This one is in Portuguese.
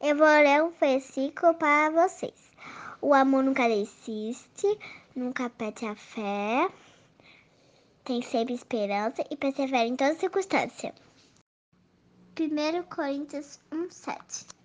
Eu vou ler um versículo para vocês. O amor nunca desiste, nunca perde a fé, tem sempre esperança e persevera em toda circunstâncias. 1 Coríntios 1, 7